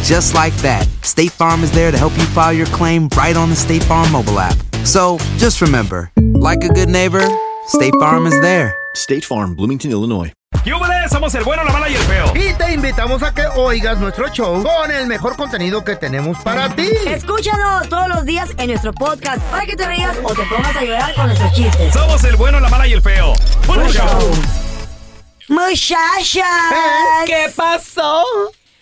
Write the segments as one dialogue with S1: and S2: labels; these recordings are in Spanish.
S1: And just like that, State Farm is there to help you file your claim right on the State Farm mobile app. So just remember, like a good neighbor, State Farm is there.
S2: State Farm, Bloomington, Illinois.
S3: ¡Yúbales! Somos el bueno, la mala y el feo.
S4: Y te invitamos a que oigas nuestro show con el mejor contenido que tenemos para ti.
S5: Escúchanos todos los días en nuestro podcast para que te rías o te pongas a llorar con nuestros chistes.
S3: Somos el bueno, la mala y el feo. ¡Buen show!
S5: Muchachas. ¿Eh?
S3: ¿Qué pasó?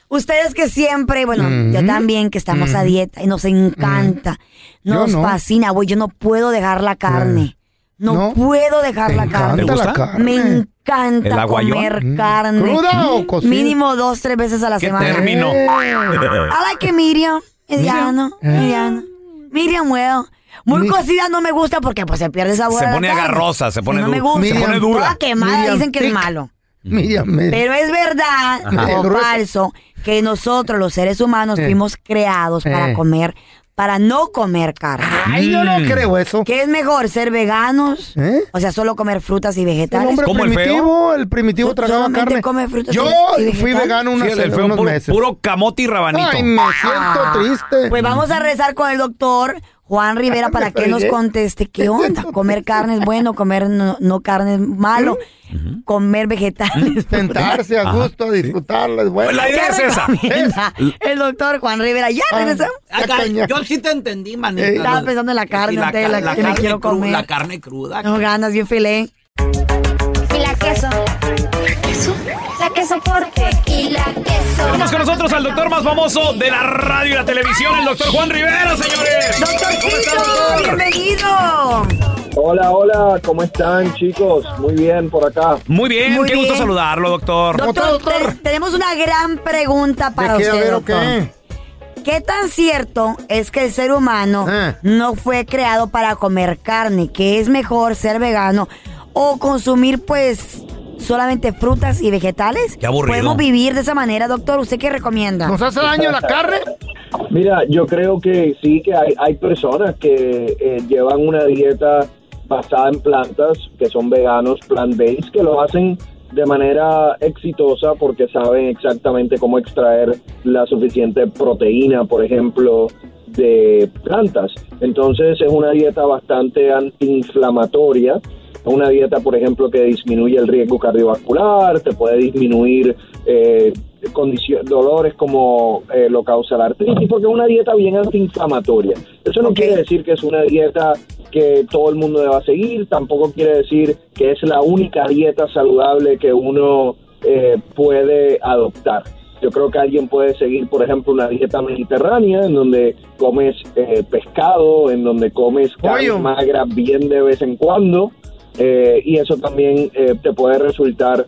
S5: Ustedes que siempre, bueno, yo también que estamos a dieta y nos encanta, nos
S4: no.
S5: fascina, güey, yo no puedo dejar la carne. No,
S4: No.
S5: puedo dejar
S4: ¿Te
S5: la carne.
S4: la?
S5: Me
S3: ¿El
S5: encanta
S3: aguayón?
S5: comer carne.
S4: ¿Cruda o cocida?
S5: Mínimo dos, tres veces a la
S3: ¿Qué
S5: semana.
S3: término?
S5: I like it medium, mediano, mediano. Medium well. Muy
S4: Mi-
S5: cocida no me gusta porque pues se pierde sabor
S3: Se
S5: a la
S3: pone
S5: carne.
S3: agarrosa, se pone
S5: no me
S3: dura.
S5: gusta.
S4: Se pone
S3: dura.
S5: Toda quemada
S4: Medium
S5: dicen que es malo.
S4: Mira.
S5: Pero es verdad
S4: Ajá.
S5: o falso que nosotros los seres humanos
S4: Eh.
S5: fuimos creados para
S4: Eh.
S5: comer, para no comer carne.
S4: Ay, no lo creo eso.
S5: ¿Qué es mejor, ser veganos?
S4: ¿Eh?
S5: O sea, solo comer frutas y
S4: El
S5: vegetales.
S4: hombre
S3: ¿Cómo el
S4: primitivo, el, primitivo tragaba carne.
S5: come frutas
S4: Yo
S5: y-
S4: fui vegano unas-
S3: Sí, el feo,
S4: unos
S3: puro,
S4: meses.
S3: puro camote y rabanito.
S4: Ay, me siento triste.
S5: Pues vamos a rezar con el doctor Juan Rivera para que nos conteste qué onda. Comer carne es bueno, comer no, no carne es malo, comer vegetales.
S4: Sentarse a gusto, disfrutarla es bueno.
S3: La idea
S5: ¿Qué
S3: es esa.
S5: recomienda El doctor Juan Rivera. Ya regresamos.
S4: Ah, caña.
S6: Yo sí te entendí, manita.
S4: Eh,
S5: Estaba pensando en la carne,
S6: la,
S5: la,
S6: la
S5: que me
S6: carne
S5: quiero comer.
S6: la carne cruda.
S5: No ganas, bien filé.
S7: Y la queso. ¿La queso? Porque. Y la queso.
S3: Tenemos con nosotros al doctor más famoso de la radio y la televisión, el doctor Juan Rivera, señores. ¿Cómo está,
S5: Doctorcito,
S3: doctor?
S5: bienvenido.
S8: Hola, hola, ¿cómo están chicos? Muy bien por acá.
S3: Muy bien,
S5: Muy
S3: qué gusto saludarlo, doctor.
S5: Doctor,
S4: doctor?
S5: te- tenemos una gran pregunta para
S4: ¿De qué? A
S5: usted,
S4: ver, ¿o
S5: doctor.
S4: qué?
S5: ¿Qué tan cierto es que el ser humano
S4: Ah.
S5: no fue creado para comer carne? ¿Que es mejor ser vegano o consumir, pues, solamente frutas y vegetales?
S3: Qué aburrido.
S5: ¿Podemos vivir de esa manera, doctor? ¿Usted qué recomienda?
S4: ¿Nos hace daño la carne?
S8: Mira, yo creo que sí, que hay, hay personas que eh, llevan una dieta basada en plantas, que son veganos, plant-based, que lo hacen de manera exitosa porque saben exactamente cómo extraer la suficiente proteína, por ejemplo, de plantas. Entonces es una dieta bastante antiinflamatoria, una dieta, por ejemplo, que disminuye el riesgo cardiovascular, te puede disminuir eh, dolores como eh, lo causa la artritis, porque es una dieta bien antiinflamatoria. Eso no quiere decir que es una dieta que todo el mundo deba seguir, tampoco quiere decir que es la única dieta saludable que uno eh, puede adoptar. Yo creo que alguien puede seguir, por ejemplo, una dieta mediterránea en donde comes eh, pescado, en donde comes carne magra bien de vez en cuando, eh, y eso también eh, te puede resultar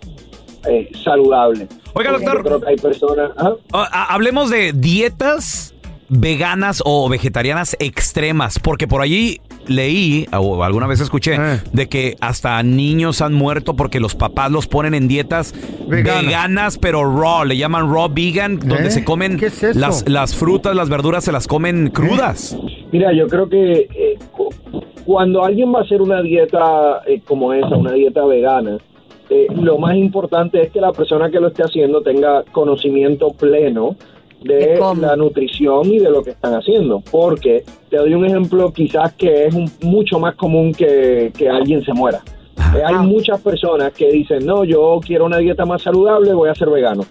S8: eh, saludable.
S3: Oiga,
S8: Porque
S3: doctor.
S8: Yo creo que hay personas... ¿ah?
S3: Ah, hablemos de dietas veganas o vegetarianas extremas, porque por allí leí o alguna vez escuché
S4: Eh.
S3: de que hasta niños han muerto porque los papás los ponen en dietas
S4: Veganas.
S3: veganas pero raw, le llaman raw vegan, donde
S4: ¿Eh?
S3: se comen las las frutas, las verduras se las comen crudas.
S8: Mira, yo creo que eh, cuando alguien va a hacer una dieta eh, como esa, una dieta vegana, eh, lo más importante es que la persona que lo esté haciendo tenga conocimiento pleno de la nutrición y de lo que están haciendo. Porque te doy un ejemplo quizás que es un- mucho más común que, que alguien se muera. Eh, hay muchas personas que dicen, no, yo quiero una dieta más saludable, voy a ser vegano.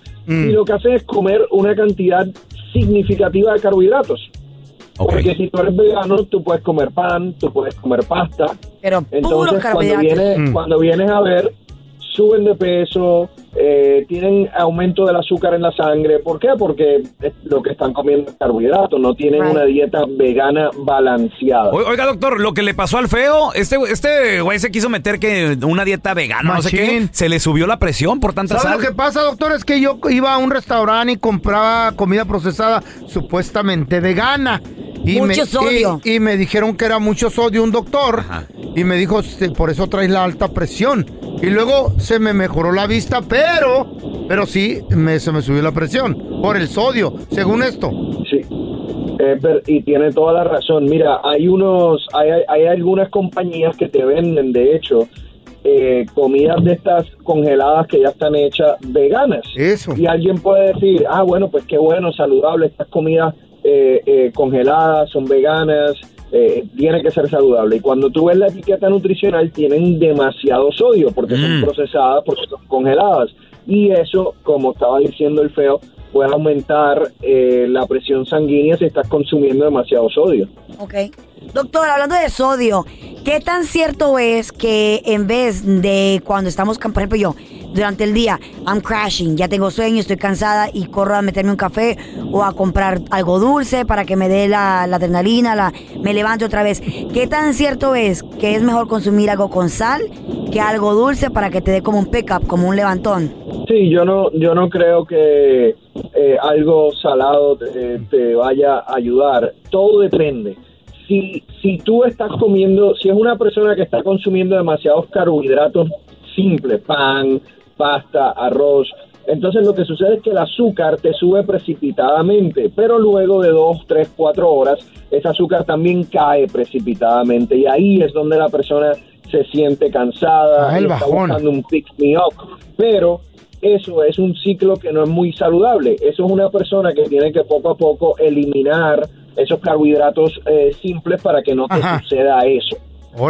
S8: Y lo que hacen es comer una cantidad significativa de carbohidratos. Porque si tú eres vegano, tú puedes comer pan, tú puedes comer pasta.
S5: Pero
S8: Entonces, cuando,
S5: carbohidratos.
S8: vienes,
S5: Mm.
S8: cuando vienes a ver, suben de peso, eh, tienen aumento del azúcar en la sangre. ¿Por qué? Porque es lo que están comiendo es carbohidratos, no tienen una dieta vegana balanceada.
S3: Oiga, doctor, lo que le pasó al feo, este este güey se quiso meter que una dieta vegana, no sé qué, se le subió la presión por tanta
S4: ¿Sabes
S3: sal.
S4: lo que pasa, doctor? Es que yo iba a un restaurante y compraba comida procesada supuestamente vegana. Y
S5: Mucho
S4: me,
S5: sodio.
S4: Y, y me dijeron que era mucho sodio un doctor. Y me dijo, "Sí, por eso traes la alta presión. Y luego se me mejoró la vista, pero, pero sí, me, se me subió la presión por el sodio, según esto.
S8: Sí. Eh, y tiene toda la razón. Mira, hay unos, hay, hay- hay algunas compañías que te venden, de hecho, eh, comidas de estas congeladas que ya están hechas veganas.
S4: Eso.
S8: Y alguien puede decir, ah, bueno, pues qué bueno, saludable, estas comidas eh, eh, congeladas son veganas, eh, tiene que ser saludable. Y cuando tú ves la etiqueta nutricional, tienen demasiado sodio porque son procesadas, porque son congeladas. Y eso, como estaba diciendo el feo, puede aumentar eh, la presión sanguínea si estás consumiendo demasiado sodio.
S5: Ok. Doctor, hablando de sodio, ¿qué tan cierto es que en vez de cuando estamos, por ejemplo, yo, durante el día, I'm crashing, ya tengo sueño, estoy cansada y corro a meterme un café o a comprar algo dulce para que me dé la, adrenalina, la, me levante otra vez? ¿Qué tan cierto es que es mejor consumir algo con sal que algo dulce para que te dé como un pick-up, como un levantón?
S8: Sí, yo no, yo no creo que eh, algo salado te, te vaya a ayudar. Todo depende. Si, si tú estás comiendo, si es una persona que está consumiendo demasiados carbohidratos simples, pan, pasta, arroz, entonces lo que sucede es que el azúcar te sube precipitadamente, pero luego de dos, tres, cuatro horas, ese azúcar también cae precipitadamente y ahí es donde la persona se siente cansada,
S4: Ah,
S8: y está buscando un pick me up, pero eso es un ciclo que no es muy saludable. Eso es una persona que tiene que poco a poco eliminar esos carbohidratos eh, simples para que no te
S4: Ajá.
S8: suceda eso.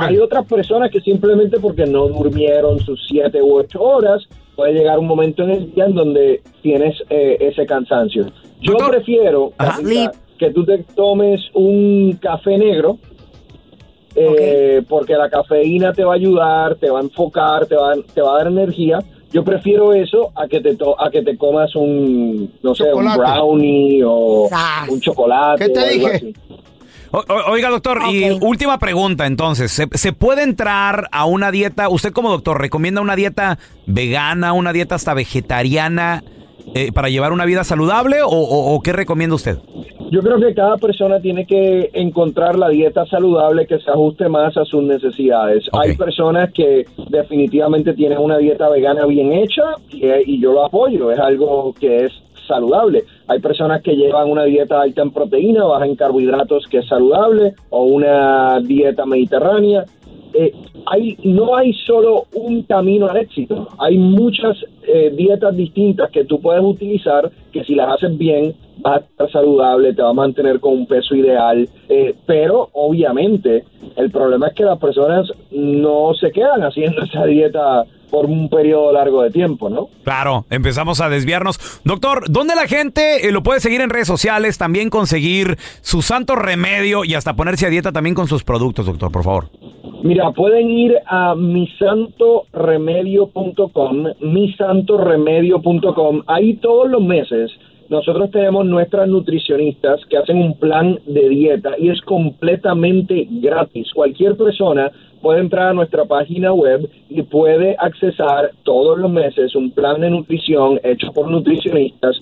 S8: Hay otras personas que simplemente porque no durmieron sus siete u ocho horas, puede llegar un momento en el día en donde tienes eh, ese cansancio. Yo prefiero Carlita, que tú te tomes un café negro, eh, porque la cafeína te va a ayudar, te va a enfocar, te va, a- te va a dar energía. Yo prefiero eso a que te to- a que te comas un no sé un brownie o un chocolate.
S3: ¿Qué te
S8: o algo
S3: dije? O- oiga, doctor, y última pregunta entonces. ¿se, se puede entrar a una dieta? ¿Usted como doctor recomienda una dieta vegana, una dieta hasta vegetariana eh, para llevar una vida saludable o, o- o qué recomienda usted?
S8: Yo creo que cada persona tiene que encontrar la dieta saludable que se ajuste más a sus necesidades. Hay personas que definitivamente tienen una dieta vegana bien hecha y, y yo lo apoyo, es algo que es saludable. Hay personas que llevan una dieta alta en proteína, baja en carbohidratos que es saludable o una dieta mediterránea. Eh, hay, no hay solo un camino al éxito, hay muchas eh, dietas distintas que tú puedes utilizar que si las haces bien vas a estar saludable, te va a mantener con un peso ideal, eh, pero obviamente el problema es que las personas no se quedan haciendo esa dieta por un periodo largo de tiempo, ¿no?
S3: Claro, empezamos a desviarnos. Doctor, ¿dónde la gente eh, lo puede seguir en redes sociales? También conseguir su santo remedio y hasta ponerse a dieta también con sus productos, doctor, por favor.
S8: Mira, pueden ir a misantoremedio.com, misantoremedio.com. Ahí todos los meses nosotros tenemos nuestras nutricionistas que hacen un plan de dieta y es completamente gratis. Cualquier persona puede entrar a nuestra página web y puede accesar todos los meses un plan de nutrición hecho por nutricionistas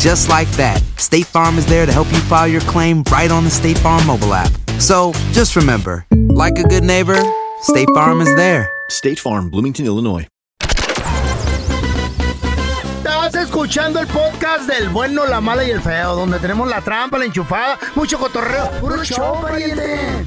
S1: And just like that, State Farm is there to help you file your claim right on the State Farm mobile app. So just remember, like a good neighbor, State Farm is there.
S2: State Farm, Bloomington, Illinois.
S4: Estás escuchando el podcast del bueno, la mala y el feo, donde tenemos la trampa, la enchufada, mucho cotorreo. ¡Puro show, pariente!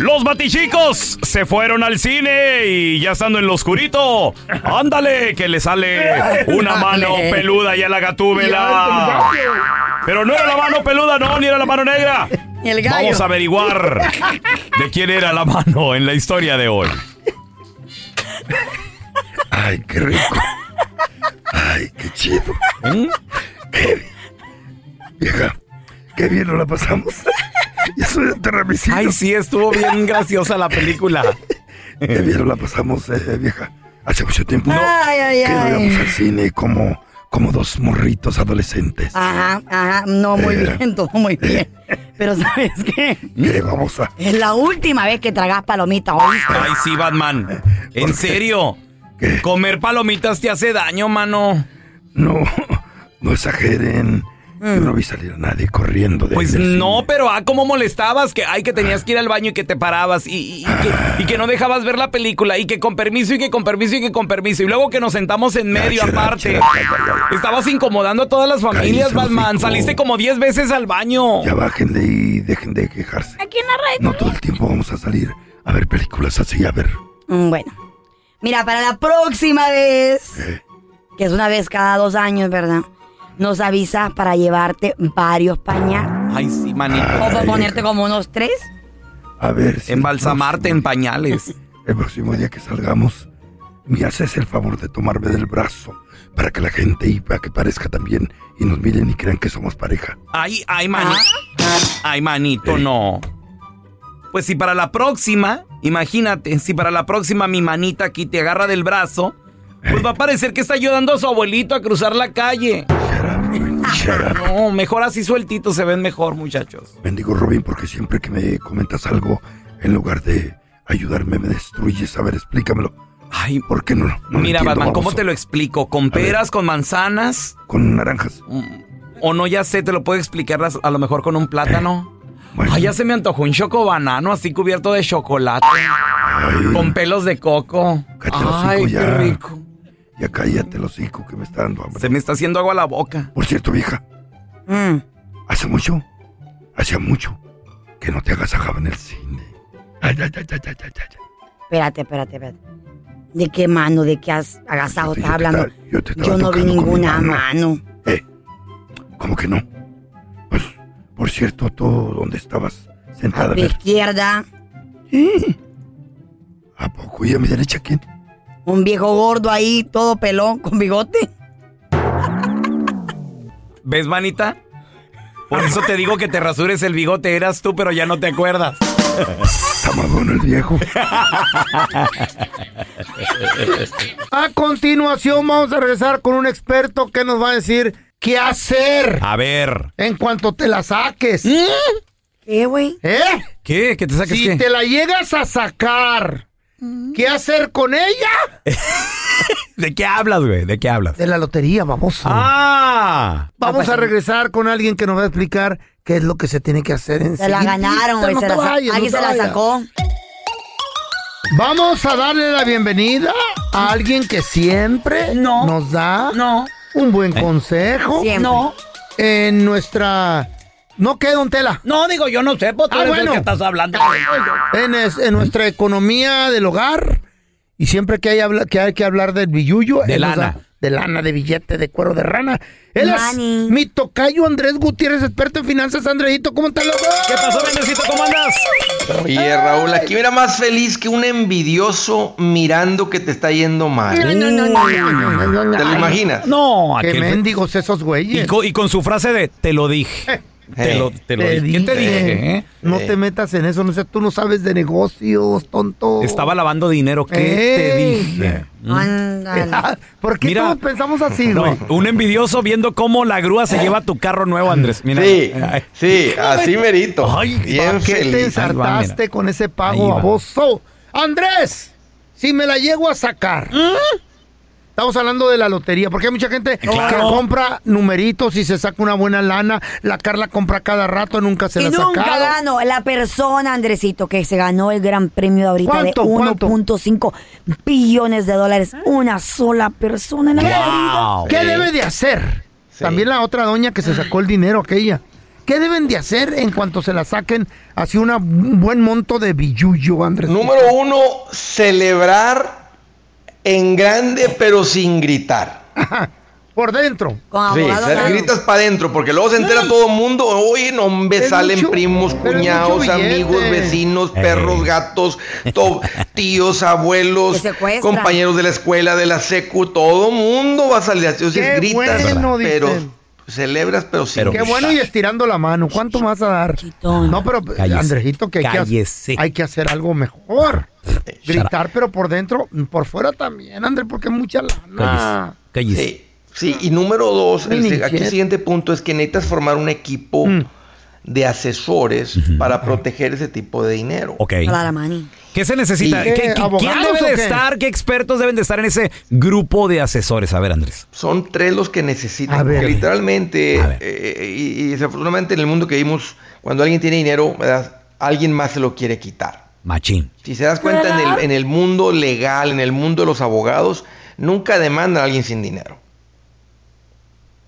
S3: los batichicos se fueron al cine y ya estando en lo oscurito, ándale, que le sale una mano peluda y a la gatúbela. Pero no era la mano peluda, no, ni era la mano negra.
S5: El gallo.
S3: Vamos a averiguar de quién era la mano en la historia de hoy.
S9: Ay, qué rico. Ay, qué chido. Qué bien. Vieja, qué bien nos la pasamos. Ya soy terramicino.
S3: Ay, sí, estuvo bien graciosa la película.
S9: Bien nos la pasamos, eh, vieja. Hace mucho tiempo
S5: Ay, ay,
S9: que no
S5: ay.
S9: íbamos al cine como, como dos morritos adolescentes.
S5: Ajá, ajá, no, muy
S9: Eh.
S5: bien, todo muy bien. Pero ¿sabes qué?
S9: ¿Qué vamos a...?
S5: Es la última vez que tragas palomitas, ¿oíste?
S3: Ay, sí, Batman. ¿En serio? Comer palomitas te hace daño, mano.
S9: No, no exageren. Yo no vi salir a nadie corriendo de
S3: Pues
S9: ahí
S3: no, pero ah, cómo molestabas, que ay, que tenías que ir al baño y que te parabas y, y- y que, y que no dejabas ver la película y que con permiso y que con permiso y que con permiso y luego que nos sentamos en medio
S9: Chera,
S3: aparte.
S9: chera.
S3: Estabas incomodando a todas las familias, Batman. Saliste como 10 veces al baño.
S9: Ya bájenle y dejen de quejarse.
S5: Aquí en la red.
S9: No todo el tiempo vamos a salir a ver películas así, a ver.
S5: Mm, Bueno, mira, para la próxima vez,
S9: Eh.
S5: que es una vez cada dos años, ¿verdad? Nos avisas para llevarte varios pañales.
S3: Ay, sí, manito.
S5: O para ponerte como unos tres.
S9: A ver si...
S3: Embalsamarte en pañales.
S9: El próximo día que salgamos, me haces el favor de tomarme del brazo para que la gente y para que parezca también y nos miren y crean que somos pareja.
S3: Ay, ay, manito. Ay, manito, no. Pues si para la próxima, imagínate, si para la próxima mi manita aquí te agarra del brazo, pues va a parecer que está ayudando a su abuelito a cruzar la calle. No, mejor así sueltito se ven mejor, muchachos.
S9: Bendigo Robin porque siempre que me comentas algo, en lugar de ayudarme, me destruyes. A ver, explícamelo.
S3: Ay,
S9: ¿por qué no? no lo
S3: Mira, Batman, ¿cómo te lo explico? ¿Con peras, con manzanas?
S9: Con naranjas.
S3: O no, ya sé, te lo puedo explicar a, lo mejor con un plátano. Ay, ya se me antojó un choco banano así cubierto de chocolate. Con pelos de coco. Ay, qué rico.
S9: Ya cállate los hocico que me está dando hambre.
S3: Se me está haciendo agua la boca.
S9: Por cierto, vieja,
S5: Mm.
S9: hace mucho, hacía mucho que no te agasajaba en el cine. Ay, ay, ay, ay, ay, ay, ay.
S5: Espérate, espérate, espérate. ¿De qué mano, de qué has agasajo estás
S9: te
S5: hablando?
S9: yo te estaba
S5: Yo no vi ninguna
S9: mano.
S5: mano.
S9: ¿Cómo que no? Pues Por cierto, ¿tú dónde estabas sentada?
S5: A tu izquierda,
S9: ¿A poco? ¿Y a mi derecha quién?
S5: Un viejo gordo ahí, todo pelón, con bigote.
S3: ¿Ves, manita? Por eso te digo que te rasures el bigote. Eras tú, pero ya no te acuerdas.
S9: Está el viejo.
S4: A continuación vamos a regresar con un experto que nos va a decir qué hacer
S3: A ver.
S4: en cuanto te la saques.
S5: ¿Qué, güey?
S4: ¿Eh?
S3: ¿Qué? ¿Que te saques
S4: Si
S3: qué?
S4: te la llegas a sacar, ¿qué hacer con ella?
S3: ¿De qué hablas, güey? ¿De qué hablas?
S4: De la lotería, vamos.
S3: Ah.
S4: Vamos a regresar con alguien que nos va a explicar qué es lo que se tiene que hacer en
S5: Se la ganaron, güey. se la alguien se la sacó.
S4: Vamos a darle la bienvenida a alguien que siempre nos da un buen consejo.
S6: Siempre. No.
S4: En nuestra... ¿No qué, don Tela?
S6: No, digo, yo no sé, pues tú
S4: Ah,
S6: eres el
S4: bueno.
S6: que estás hablando.
S4: En, es- en nuestra economía del hogar. Y siempre que hay, habla- que, hay que hablar del billuyo.
S3: De lana.
S4: da- de lana, de billete, de cuero de rana. Él
S5: Money.
S4: es mi tocayo Andrés Gutiérrez, experto en finanzas. Andreito, ¿cómo estás, loco?
S3: ¿Qué pasó, Andresito? ¿Cómo andas?
S10: Oye, Raúl, aquí mira más feliz que un envidioso mirando que te está yendo mal.
S4: No, no, no, no, no, no, no, no.
S10: ¿Te lo imaginas?
S3: No,
S4: Qué mendigos esos
S3: Y
S4: güeyes.
S3: con, y con su frase de te lo dije. Te lo, te lo dije. ¿Qué te dije? eh?
S4: No te metas en eso, no sé, tú no sabes de negocios, tonto.
S3: Estaba lavando dinero. ¿Qué te dije?
S5: Ándale.
S4: ¿Por qué
S3: Mira.
S4: todos pensamos así,
S3: No,
S4: güey?
S3: un envidioso viendo cómo la grúa se lleva tu carro nuevo, Andrés. Mira.
S10: Sí,
S3: Ay.
S10: sí, así merito.
S3: Ay,
S10: Bien
S4: ¿Por qué te ensartaste con ese pago baboso? Andrés, si me la llego a sacar. Estamos hablando de la lotería, porque hay mucha gente que compra numeritos y se saca una buena lana. La Carla compra cada rato, nunca se
S5: Y
S4: la ha
S5: nunca
S4: sacado.
S5: ganó la persona, Andresito, que se ganó el gran premio de ahorita de
S4: ¿Cuánto, cuánto?
S5: 1.5 billones de dólares. Una sola persona en la vida.
S3: Wow.
S4: ¿Qué debe de hacer?
S10: Sí.
S4: También la otra doña que se sacó el dinero aquella. ¿Qué deben de hacer en cuanto se la saquen así una, un buen monto de billuyo, Andrés?
S10: Número uno, celebrar en grande pero sin gritar.
S4: Por dentro.
S5: Con
S10: Sí, o sea, gritas para adentro, porque luego se entera todo el mundo. Oye, no, hombre, salen
S4: mucho-
S10: primos, cuñados, amigos, vecinos, perros, gatos, to- tíos, abuelos, compañeros de la escuela, de la secu, todo mundo va a salir así. O sea, gritas,
S4: bueno,
S10: pero
S4: dicen.
S10: Celebras, pero sin
S3: Pero-
S4: Qué bueno y estirando la mano. ¿Cuánto más a dar?
S5: Chitón.
S4: No, pero
S3: Cállese.
S4: Andrejito, que hay que,
S3: Cállese.
S4: hacer, hay que hacer algo mejor.
S10: Eh,
S4: Gritar, pero por dentro, por fuera también, Andrés, porque es mucha lana.
S3: Cállese.
S10: Sí, sí, y número dos, el, aquí el siguiente punto es que necesitas formar un equipo
S4: Mm.
S10: De asesores para proteger ese tipo de dinero.
S3: Ok. ¿Qué se necesita?
S4: ¿Y qué,
S3: ¿Qué- qué- ¿Quién debe de estar? ¿Qué expertos deben de estar en ese grupo de asesores? A ver, Andrés.
S10: Son tres los que
S4: A
S10: necesitan.
S4: ver.
S10: Porque literalmente,
S3: ver.
S10: eh, y, y desafortunadamente en el mundo que vivimos, cuando alguien tiene dinero, ¿verdad? alguien más se lo quiere quitar.
S3: Machín.
S10: Si se das cuenta, en el, en el mundo legal, en el mundo de los abogados, nunca demandan a alguien sin dinero.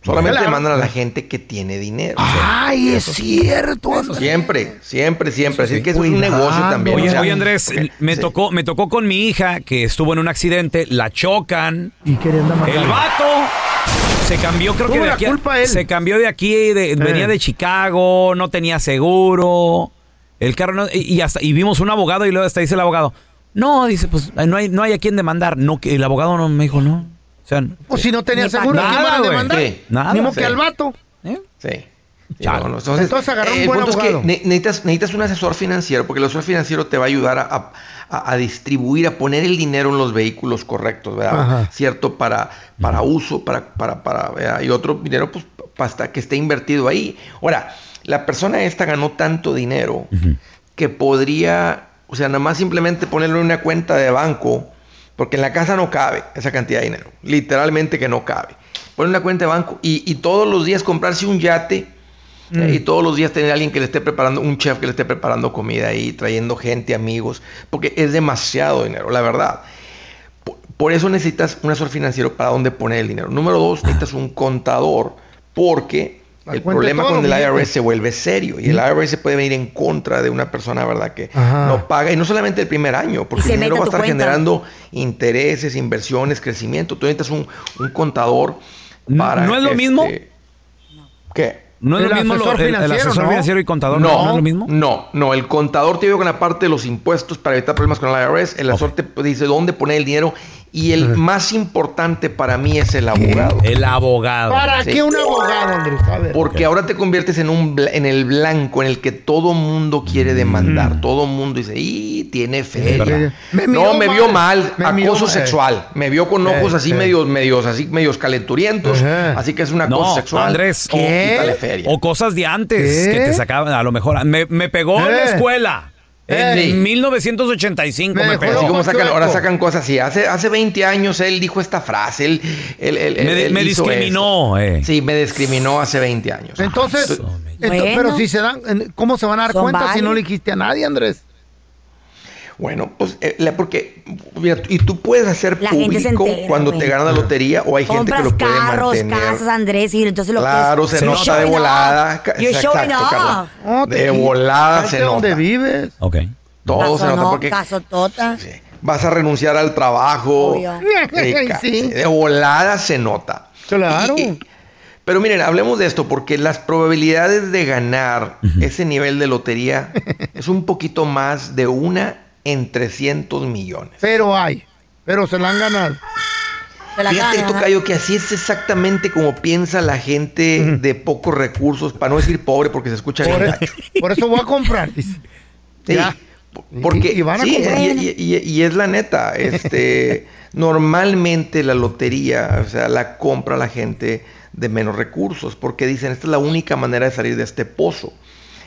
S10: Solamente
S4: Claro.
S10: demandan a la gente que tiene dinero.
S4: Ay, es cierto. Andrés.
S10: Siempre, siempre, siempre. Así que eso es un negocio también.
S3: Oye,
S10: o sea,
S3: oye, Andrés, me
S10: sí.
S3: tocó, me tocó con mi hija que estuvo en un accidente, la chocan,
S4: Y queriendo matar.
S3: el vato se cambió, creo que de aquí, a-
S4: culpa él.
S3: se cambió de aquí, de- venía de Chicago, no tenía seguro, el carro no- y, y hasta y vimos un abogado y luego hasta dice el abogado, no, dice, pues no hay, no hay a quien demandar, no, que el abogado no me dijo no, o sea,
S4: O si no tenía
S5: Ni pa'
S4: seguro,
S3: qué.
S4: ¿quién van a demandar?
S10: Sí.
S3: Nada.
S4: Ni modo
S10: Sí.
S4: que al vato.
S3: ¿eh?
S10: Sí. No, no, Entonces,
S4: Entonces agarró un buen
S10: es que ne- necesitas, necesitas un asesor financiero, porque el asesor financiero te va a ayudar a, a- distribuir, a poner el dinero en los vehículos correctos, ¿verdad?
S4: Ajá.
S10: Cierto, para, para uso, para, para, para, ¿verdad? y otro dinero, pues, hasta que esté invertido ahí. Ahora, la persona esta ganó tanto dinero que podría, o sea, nada más simplemente ponerlo en una cuenta de banco, porque en la casa no cabe esa cantidad de dinero, literalmente que no cabe. Poner una cuenta de banco y, y todos los días comprarse un yate eh, y todos los días tener a alguien que le esté preparando, un chef que le esté preparando comida ahí, trayendo gente, amigos, porque es demasiado dinero, la verdad. Por, por eso necesitas un asesor financiero para dónde poner el dinero. Número dos, necesitas un contador, porque
S4: La
S10: el problema con el IRS se vuelve serio y el IRS puede venir en contra de una persona, ¿verdad? Que
S4: Ajá.
S10: no paga, y no solamente el primer año, porque
S5: se
S10: el dinero va a estar
S5: cuenta.
S10: generando intereses, inversiones, crecimiento. Tú necesitas un, un contador para...
S3: ¿No es lo mismo?
S10: ¿Qué?
S3: ¿No es
S10: El
S3: lo mismo lo-
S10: asesor
S3: el, el
S10: financiero,
S3: asesor
S10: ¿no?
S3: financiero y contador? ¿No,
S10: No,
S3: es lo mismo?
S10: No, no, el contador te ayuda con la parte de los impuestos para evitar problemas con el IRS, el asesor te dice dónde poner el dinero y el más importante para mí es el abogado.
S3: El abogado.
S4: ¿Para
S10: Sí.
S4: qué un abogado, Andrés? A ver.
S10: Porque ahora te conviertes en un en el blanco en el que todo mundo quiere demandar. Todo mundo dice, ¡y tiene feria!
S4: verdad. Me
S10: no, me vio
S4: mal.
S10: mal,
S4: Me
S10: acoso
S4: miró
S10: sexual. Me vio con ojos
S4: Eh,
S10: así
S4: eh.
S10: medios, medios, así medios calenturientos. Así que es un acoso
S3: No,
S10: sexual.
S3: Andrés.
S10: O quítale feria.
S3: O cosas de antes
S10: ¿Qué?
S3: que te sacaban, a lo mejor. Me, me pegó en la
S10: Eh.
S3: escuela. En
S10: Eh.
S3: 1985 me, pegó.
S10: Así como sacan, ahora sacan cosas así. Hace, hace 20 años él dijo esta frase. Él, él- él-
S3: Me de-
S10: él
S3: me
S10: hizo
S3: discriminó, eh.
S10: Sí, me discriminó hace 20 años.
S4: Entonces, ento-
S10: Bueno.
S4: pero si se dan, en- ¿cómo se van a dar
S10: Son
S4: cuenta si no le dijiste a nadie, Andrés?
S10: Bueno, pues eh, porque mira, y tú puedes hacer
S5: La
S10: público
S5: entera,
S10: cuando
S5: güey.
S10: te ganas la lotería o hay gente que lo puede
S5: carros,
S10: mantener.
S5: casas, Andrés, y entonces lo
S10: Claro,
S5: que es,
S10: se nota de volada. exacto, Carla. de volada se nota.
S4: donde vives?
S3: Ok.
S10: Todo se nota porque
S5: casotota.
S10: vas a renunciar al trabajo.
S5: Obvio.
S10: Sí,
S5: Sí.
S10: De volada se nota.
S4: Claro.
S10: Y- y- pero miren, hablemos de esto porque las probabilidades de ganar ese nivel de lotería es un poquito más de una en 300 millones.
S4: Pero hay. Pero se la han ganado.
S10: Fíjate, Tocayo, que así es exactamente como piensa la gente de pocos recursos, para no decir pobre porque se escucha bien
S4: Por,
S10: gacho.
S4: por eso voy a comprar.
S10: Sí,
S4: Ya.
S10: porque
S4: Y- y van a
S10: sí,
S4: comprar.
S10: y, y- y- y es la neta, este normalmente la lotería, o sea, la compra la gente de menos recursos, porque dicen, esta es la única manera de salir de este pozo.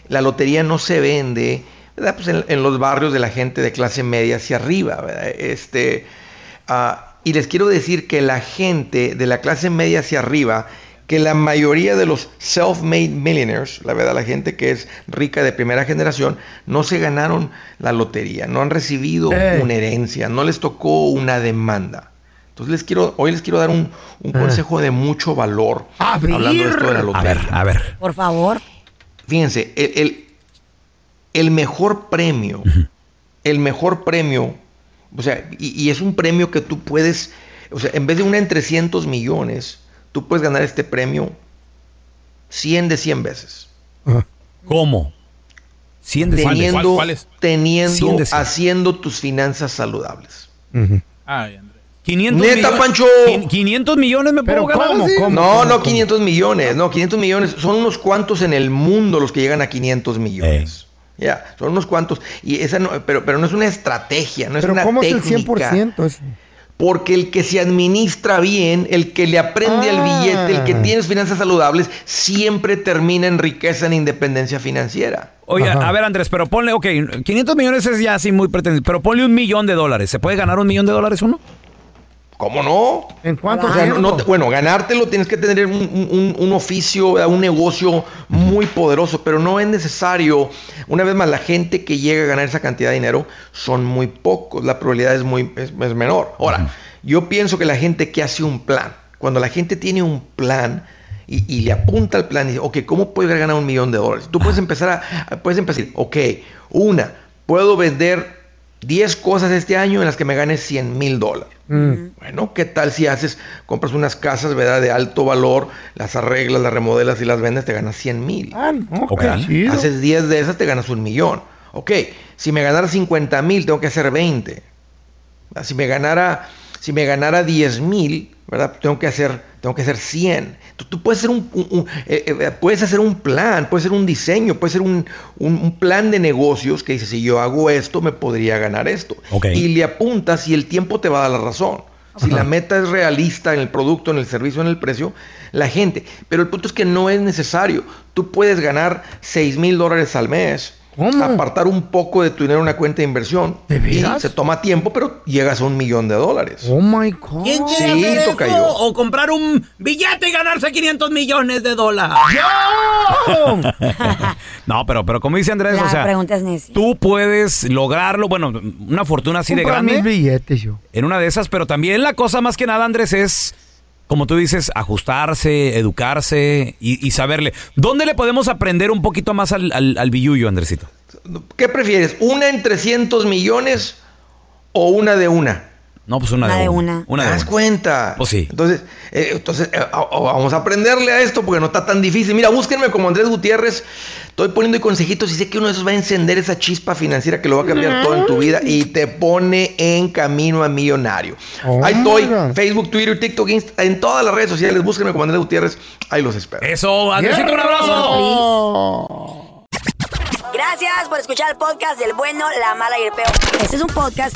S10: La lotería no se vende, ¿verdad? Pues en, en los barrios de la gente de clase media hacia arriba, ¿verdad? Este, ah, y les quiero decir que la gente de la clase media hacia arriba, que la mayoría de los self-made millionaires, la verdad, la gente que es rica de primera generación, no se ganaron la lotería, no han recibido
S4: Eh.
S10: una herencia, no les tocó una demanda. Entonces les quiero, hoy les quiero dar un, un
S4: Eh.
S10: consejo de mucho valor hablando de esto de la lotería.
S3: A ver, a ver.
S5: Por favor.
S10: Fíjense, el, el- el mejor premio, el mejor premio, o sea, y, y es un premio que tú puedes, o sea, en vez de una en 300 millones, tú puedes ganar este premio 100 de 100 veces.
S3: ¿Cómo? 100 de 100.
S10: Teniendo,
S3: ¿Cuál- cuál es?
S10: teniendo,
S3: 100 de 100.
S10: haciendo tus finanzas saludables.
S6: Ay, Andrés.
S3: 500
S10: Neta,
S3: millones-
S10: Pancho.
S3: quin- 500 millones me puedo ganar. así?
S10: No, no 500 millones, no, 500 millones. Son unos cuantos en el mundo los que llegan a 500 millones. Ya, son unos cuantos. Y esa no, pero, pero no es una estrategia, no es
S4: Pero
S10: una
S4: ¿cómo es el
S10: técnica.
S4: 100%? Es-
S10: Porque el que se administra bien, el que le aprende al
S4: Ah.
S10: billete, el que tiene finanzas saludables, siempre termina en riqueza, en independencia financiera.
S3: Oye, a ver, Andrés, pero ponle, ok, 500 millones es ya así muy pretendido, pero ponle un millón de dólares. ¿Se puede ganar un millón de dólares uno?
S10: ¿Cómo no?
S4: ¿En cuánto
S10: O sea, no-
S4: tiempo?
S10: no te- bueno, ganártelo tienes que tener un, un- un- oficio, un negocio muy poderoso, pero no es necesario. Una vez más, la gente que llega a ganar esa cantidad de dinero son muy pocos, la probabilidad es, muy, es, es menor. Ahora, yo pienso que la gente que hace un plan, cuando la gente tiene un plan y, y le apunta al plan y dice, ok, ¿cómo puedo ganar un millón de dólares? Tú puedes empezar a, a- puedes empezar, ok, una, puedo vender 10 cosas este año en las que me gane 100 mil dólares. Bueno, ¿qué tal si haces, compras unas casas, ¿verdad? De alto valor, las arreglas, las remodelas y las vendes, te ganas 100 mil.
S4: Ah, no,
S10: Ok.
S4: qué chido.
S10: Haces 10 de esas, te ganas un millón. Ok, si me ganara 50 mil, tengo que hacer 20. Ah, Si me ganara, si me ganara 10 mil, ¿verdad? Tengo que hacer, tengo que hacer 100. Tú, tú puedes hacer un, un- un- eh, eh, puedes hacer un plan, puedes hacer un diseño, puedes hacer un, un- plan de negocios que dice, si yo hago esto, me podría ganar esto. Y le apuntas y el tiempo te va a dar la razón. Si la meta es realista en el producto, en el servicio, en el precio, la gente. Pero el punto es que no es necesario. Tú puedes ganar 6 mil dólares al mes, apartar un poco de tu dinero en una cuenta de inversión. y
S4: veras?
S10: se toma tiempo, pero llegas a un millón de dólares.
S4: Oh my God.
S6: ¿Quién quiere
S10: Sí,
S6: hacer
S10: toca
S6: eso?
S10: yo.
S6: O comprar un billete y ganarse 500 millones de dólares.
S3: No, pero, pero como dice Andrés,
S5: La
S3: o sea,
S5: es
S3: tú puedes lograrlo, bueno, una fortuna así de grande.
S4: mis billetes yo.
S3: en una de esas, pero también la cosa más que nada, Andrés, es, como tú dices, ajustarse, educarse y, saberle. ¿Dónde le podemos aprender un poquito más al, al, al Andresito?
S10: ¿Qué prefieres? ¿Una en 300 millones o una de una?
S3: No, pues una,
S5: Una
S3: de
S5: de
S3: una.
S5: una.
S3: Una
S10: ¿Te das
S3: una.
S10: cuenta?
S3: Pues sí.
S10: Entonces, eh, entonces eh, vamos a aprenderle a esto porque no está tan difícil. Mira, búsquenme como Andrés Gutiérrez. Estoy poniendo consejitos y sé que uno de esos va a encender esa chispa financiera que lo va a cambiar todo en tu vida y te pone en camino a millonario.
S4: Oh,
S10: Ahí estoy,
S4: my God.
S10: Facebook, Twitter, TikTok, Insta, en todas las redes sociales. Búsquenme como Andrés Gutiérrez. Ahí los espero.
S3: Eso, Andresito, un abrazo.
S5: Gracias por escuchar el podcast del bueno, la mala y el peor. Este es un podcast